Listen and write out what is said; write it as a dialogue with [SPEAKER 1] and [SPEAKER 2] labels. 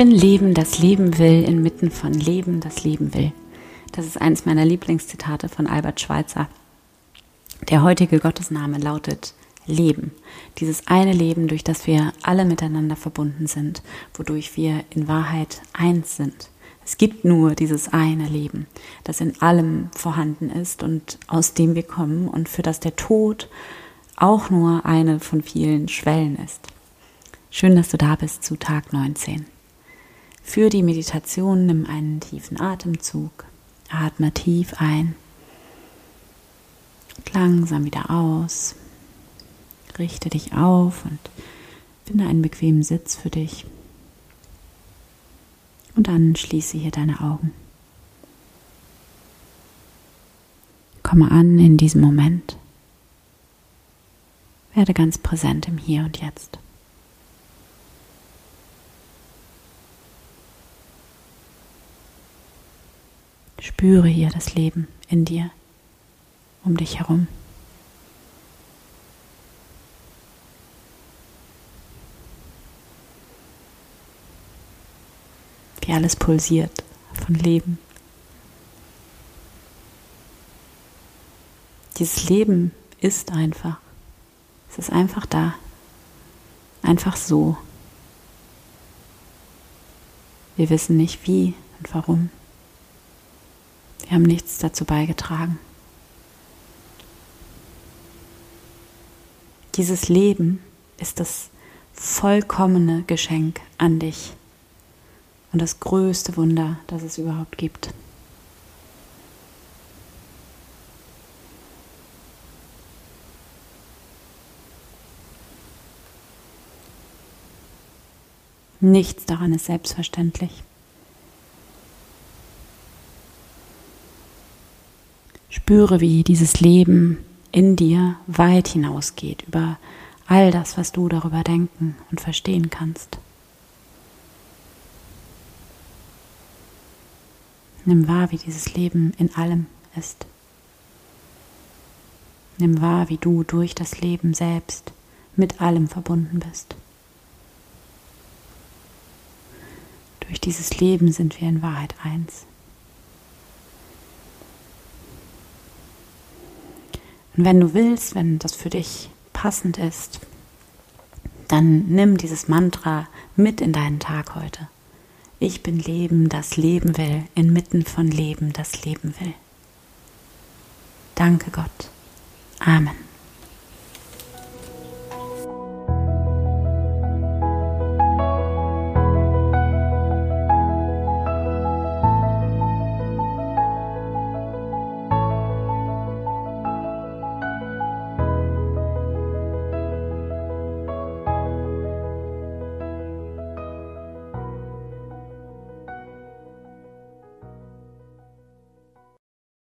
[SPEAKER 1] bin Leben, das Leben will, inmitten von Leben, das Leben will. Das ist eines meiner Lieblingszitate von Albert Schweitzer. Der heutige Gottesname lautet Leben. Dieses eine Leben, durch das wir alle miteinander verbunden sind, wodurch wir in Wahrheit eins sind. Es gibt nur dieses eine Leben, das in allem vorhanden ist und aus dem wir kommen und für das der Tod auch nur eine von vielen Schwellen ist. Schön, dass du da bist zu Tag 19. Für die Meditation nimm einen tiefen Atemzug, atme tief ein, langsam wieder aus, richte dich auf und finde einen bequemen Sitz für dich. Und dann schließe hier deine Augen. Komme an in diesem Moment. Werde ganz präsent im Hier und Jetzt. Spüre hier das Leben in dir, um dich herum. Wie alles pulsiert von Leben. Dieses Leben ist einfach. Es ist einfach da. Einfach so. Wir wissen nicht wie und warum. Wir haben nichts dazu beigetragen. Dieses Leben ist das vollkommene Geschenk an dich und das größte Wunder, das es überhaupt gibt. Nichts daran ist selbstverständlich. Spüre, wie dieses Leben in dir weit hinausgeht über all das, was du darüber denken und verstehen kannst. Nimm wahr, wie dieses Leben in allem ist. Nimm wahr, wie du durch das Leben selbst mit allem verbunden bist. Durch dieses Leben sind wir in Wahrheit eins. Und wenn du willst, wenn das für dich passend ist, dann nimm dieses Mantra mit in deinen Tag heute. Ich bin Leben, das Leben will, inmitten von Leben, das Leben will. Danke Gott. Amen.